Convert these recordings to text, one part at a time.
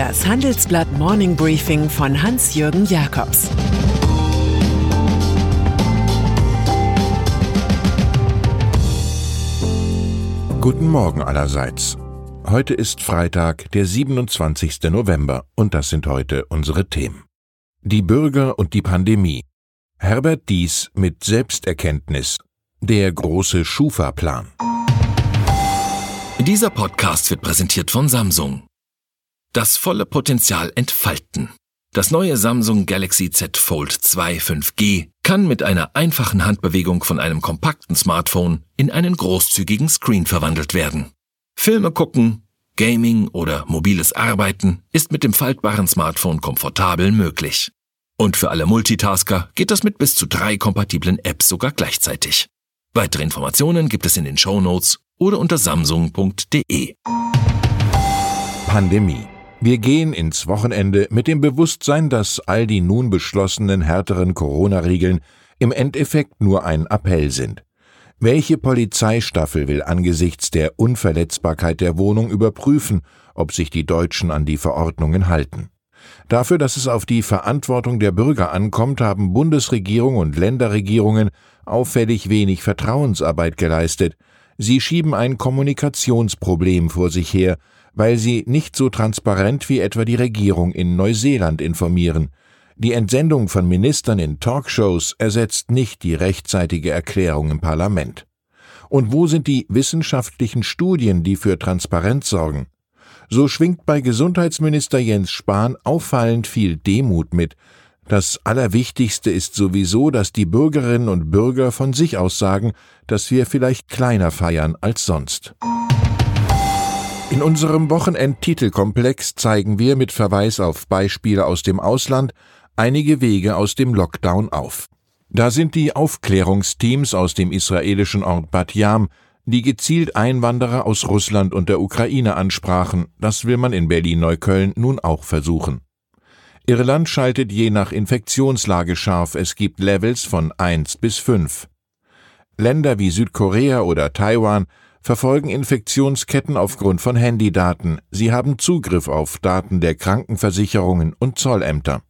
Das Handelsblatt Morning Briefing von Hans-Jürgen Jakobs Guten Morgen allerseits. Heute ist Freitag, der 27. November, und das sind heute unsere Themen. Die Bürger und die Pandemie. Herbert Dies mit Selbsterkenntnis. Der große Schufa-Plan. Dieser Podcast wird präsentiert von Samsung. Das volle Potenzial entfalten. Das neue Samsung Galaxy Z Fold 2 5G kann mit einer einfachen Handbewegung von einem kompakten Smartphone in einen großzügigen Screen verwandelt werden. Filme gucken, Gaming oder mobiles Arbeiten ist mit dem faltbaren Smartphone komfortabel möglich. Und für alle Multitasker geht das mit bis zu drei kompatiblen Apps sogar gleichzeitig. Weitere Informationen gibt es in den Show Notes oder unter samsung.de. Pandemie. Wir gehen ins Wochenende mit dem Bewusstsein, dass all die nun beschlossenen härteren Corona-Regeln im Endeffekt nur ein Appell sind. Welche Polizeistaffel will angesichts der Unverletzbarkeit der Wohnung überprüfen, ob sich die Deutschen an die Verordnungen halten? Dafür, dass es auf die Verantwortung der Bürger ankommt, haben Bundesregierung und Länderregierungen auffällig wenig Vertrauensarbeit geleistet, Sie schieben ein Kommunikationsproblem vor sich her, weil sie nicht so transparent wie etwa die Regierung in Neuseeland informieren. Die Entsendung von Ministern in Talkshows ersetzt nicht die rechtzeitige Erklärung im Parlament. Und wo sind die wissenschaftlichen Studien, die für Transparenz sorgen? So schwingt bei Gesundheitsminister Jens Spahn auffallend viel Demut mit, das Allerwichtigste ist sowieso, dass die Bürgerinnen und Bürger von sich aus sagen, dass wir vielleicht kleiner feiern als sonst. In unserem Wochenend-Titelkomplex zeigen wir mit Verweis auf Beispiele aus dem Ausland einige Wege aus dem Lockdown auf. Da sind die Aufklärungsteams aus dem israelischen Ort Bat Yam, die gezielt Einwanderer aus Russland und der Ukraine ansprachen. Das will man in Berlin-Neukölln nun auch versuchen. Irland schaltet je nach Infektionslage scharf, es gibt Levels von 1 bis 5. Länder wie Südkorea oder Taiwan verfolgen Infektionsketten aufgrund von Handydaten, sie haben Zugriff auf Daten der Krankenversicherungen und Zollämter.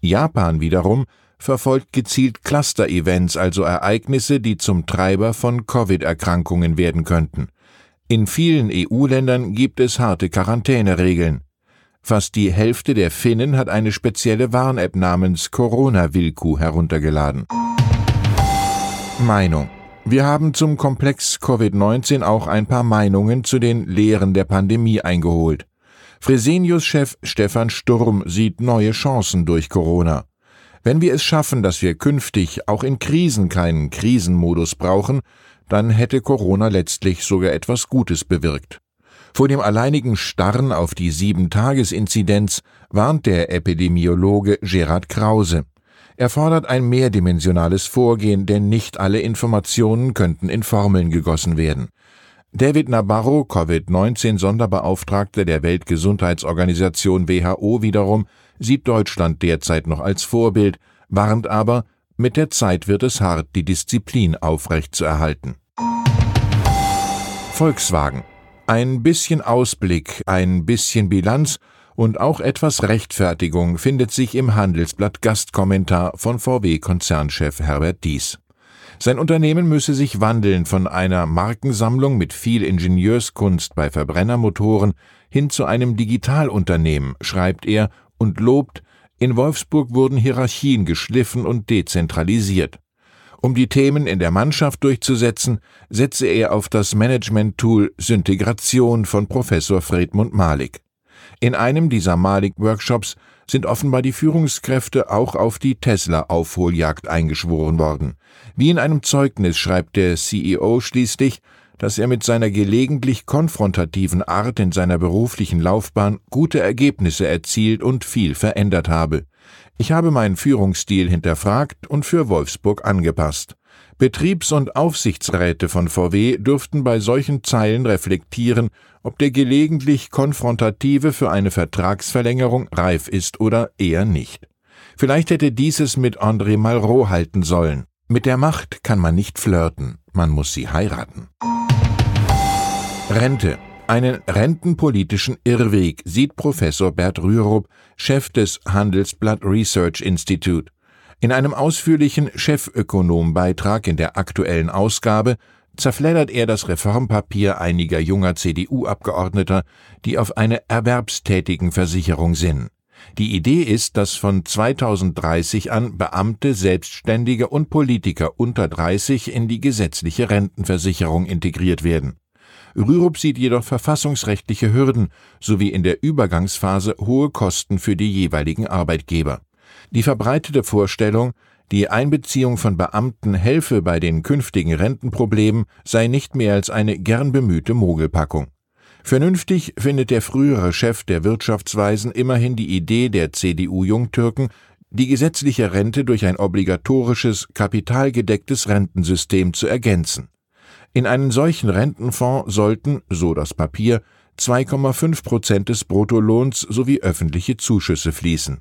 Japan wiederum verfolgt gezielt Cluster-Events, also Ereignisse, die zum Treiber von Covid-Erkrankungen werden könnten. In vielen EU-Ländern gibt es harte Quarantäneregeln. Fast die Hälfte der Finnen hat eine spezielle Warn-App namens Corona-Wilku heruntergeladen. Meinung. Wir haben zum Komplex Covid-19 auch ein paar Meinungen zu den Lehren der Pandemie eingeholt. Fresenius-Chef Stefan Sturm sieht neue Chancen durch Corona. Wenn wir es schaffen, dass wir künftig auch in Krisen keinen Krisenmodus brauchen, dann hätte Corona letztlich sogar etwas Gutes bewirkt. Vor dem alleinigen Starren auf die Sieben-Tages-Inzidenz warnt der Epidemiologe Gerhard Krause. Er fordert ein mehrdimensionales Vorgehen, denn nicht alle Informationen könnten in Formeln gegossen werden. David Nabarro, Covid-19-Sonderbeauftragter der Weltgesundheitsorganisation WHO wiederum, sieht Deutschland derzeit noch als Vorbild, warnt aber, mit der Zeit wird es hart, die Disziplin aufrechtzuerhalten. Volkswagen ein bisschen Ausblick, ein bisschen Bilanz und auch etwas Rechtfertigung findet sich im Handelsblatt Gastkommentar von VW-Konzernchef Herbert Dies. Sein Unternehmen müsse sich wandeln von einer Markensammlung mit viel Ingenieurskunst bei Verbrennermotoren hin zu einem Digitalunternehmen, schreibt er und lobt, in Wolfsburg wurden Hierarchien geschliffen und dezentralisiert. Um die Themen in der Mannschaft durchzusetzen, setze er auf das Management-Tool Syntegration von Professor Fredmund Malik. In einem dieser Malik-Workshops sind offenbar die Führungskräfte auch auf die Tesla-Aufholjagd eingeschworen worden. Wie in einem Zeugnis schreibt der CEO schließlich, dass er mit seiner gelegentlich konfrontativen Art in seiner beruflichen Laufbahn gute Ergebnisse erzielt und viel verändert habe. Ich habe meinen Führungsstil hinterfragt und für Wolfsburg angepasst. Betriebs- und Aufsichtsräte von VW dürften bei solchen Zeilen reflektieren, ob der gelegentlich Konfrontative für eine Vertragsverlängerung reif ist oder eher nicht. Vielleicht hätte dieses mit André Malraux halten sollen. Mit der Macht kann man nicht flirten, man muss sie heiraten. Rente. Einen rentenpolitischen Irrweg sieht Professor Bert Rürup, Chef des Handelsblatt Research Institute. In einem ausführlichen Chefökonom-Beitrag in der aktuellen Ausgabe zerfleddert er das Reformpapier einiger junger CDU-Abgeordneter, die auf eine Erwerbstätigenversicherung sinnen. Die Idee ist, dass von 2030 an Beamte, Selbstständige und Politiker unter 30 in die gesetzliche Rentenversicherung integriert werden. Rürup sieht jedoch verfassungsrechtliche Hürden sowie in der Übergangsphase hohe Kosten für die jeweiligen Arbeitgeber. Die verbreitete Vorstellung, die Einbeziehung von Beamten helfe bei den künftigen Rentenproblemen, sei nicht mehr als eine gern bemühte Mogelpackung. Vernünftig findet der frühere Chef der Wirtschaftsweisen immerhin die Idee der CDU-Jungtürken, die gesetzliche Rente durch ein obligatorisches, kapitalgedecktes Rentensystem zu ergänzen. In einen solchen Rentenfonds sollten, so das Papier, 2,5 Prozent des Bruttolohns sowie öffentliche Zuschüsse fließen.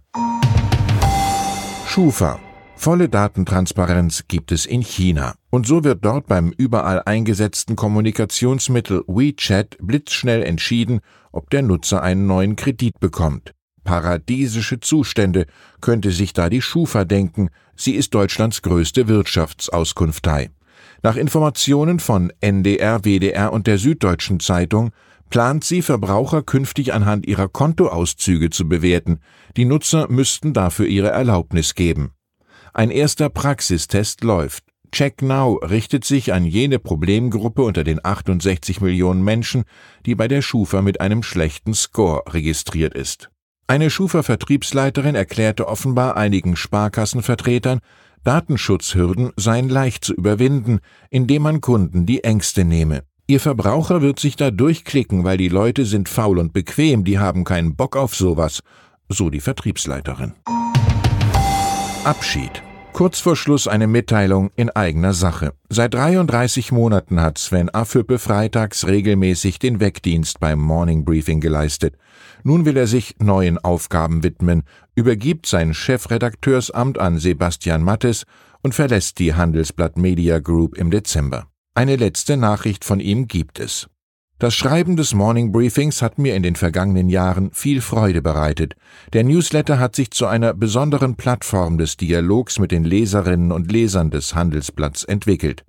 Schufa. Volle Datentransparenz gibt es in China. Und so wird dort beim überall eingesetzten Kommunikationsmittel WeChat blitzschnell entschieden, ob der Nutzer einen neuen Kredit bekommt. Paradiesische Zustände könnte sich da die Schufa denken. Sie ist Deutschlands größte Wirtschaftsauskunftei. Nach Informationen von NDR, WDR und der Süddeutschen Zeitung plant sie, Verbraucher künftig anhand ihrer Kontoauszüge zu bewerten. Die Nutzer müssten dafür ihre Erlaubnis geben. Ein erster Praxistest läuft. Check Now richtet sich an jene Problemgruppe unter den 68 Millionen Menschen, die bei der Schufa mit einem schlechten Score registriert ist. Eine Schufa-Vertriebsleiterin erklärte offenbar einigen Sparkassenvertretern, Datenschutzhürden seien leicht zu überwinden, indem man Kunden die Ängste nehme. Ihr Verbraucher wird sich da durchklicken, weil die Leute sind faul und bequem, die haben keinen Bock auf sowas, so die Vertriebsleiterin. Abschied. Kurz vor Schluss eine Mitteilung in eigener Sache. Seit 33 Monaten hat Sven Affüppe freitags regelmäßig den Wegdienst beim Morning Briefing geleistet. Nun will er sich neuen Aufgaben widmen, übergibt sein Chefredakteursamt an Sebastian Mattes und verlässt die Handelsblatt Media Group im Dezember. Eine letzte Nachricht von ihm gibt es. Das Schreiben des Morning Briefings hat mir in den vergangenen Jahren viel Freude bereitet. Der Newsletter hat sich zu einer besonderen Plattform des Dialogs mit den Leserinnen und Lesern des Handelsblatts entwickelt.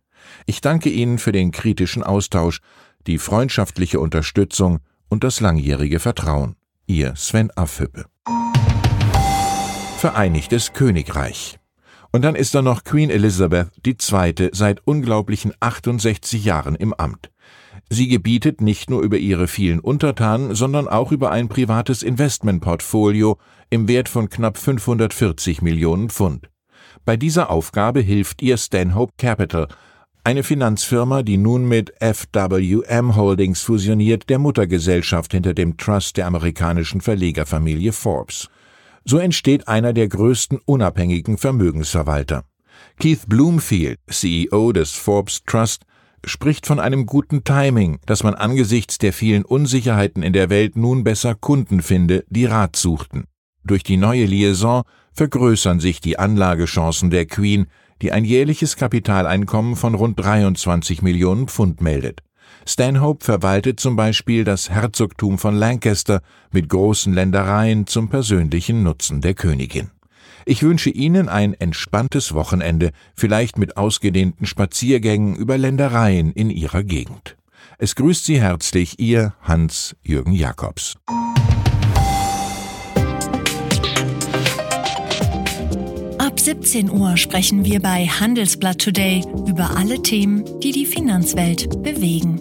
Ich danke Ihnen für den kritischen Austausch, die freundschaftliche Unterstützung und das langjährige Vertrauen. Ihr Sven Affüppe. Vereinigtes Königreich. Und dann ist da noch Queen Elizabeth II. seit unglaublichen 68 Jahren im Amt. Sie gebietet nicht nur über ihre vielen Untertanen, sondern auch über ein privates Investmentportfolio im Wert von knapp 540 Millionen Pfund. Bei dieser Aufgabe hilft ihr Stanhope Capital, eine Finanzfirma, die nun mit FWM Holdings fusioniert, der Muttergesellschaft hinter dem Trust der amerikanischen Verlegerfamilie Forbes. So entsteht einer der größten unabhängigen Vermögensverwalter. Keith Bloomfield, CEO des Forbes Trust, spricht von einem guten Timing, dass man angesichts der vielen Unsicherheiten in der Welt nun besser Kunden finde, die Rat suchten. Durch die neue Liaison vergrößern sich die Anlagechancen der Queen, die ein jährliches Kapitaleinkommen von rund 23 Millionen Pfund meldet. Stanhope verwaltet zum Beispiel das Herzogtum von Lancaster mit großen Ländereien zum persönlichen Nutzen der Königin. Ich wünsche Ihnen ein entspanntes Wochenende, vielleicht mit ausgedehnten Spaziergängen über Ländereien in Ihrer Gegend. Es grüßt Sie herzlich Ihr Hans-Jürgen Jakobs. Ab 17 Uhr sprechen wir bei Handelsblatt Today über alle Themen, die die Finanzwelt bewegen.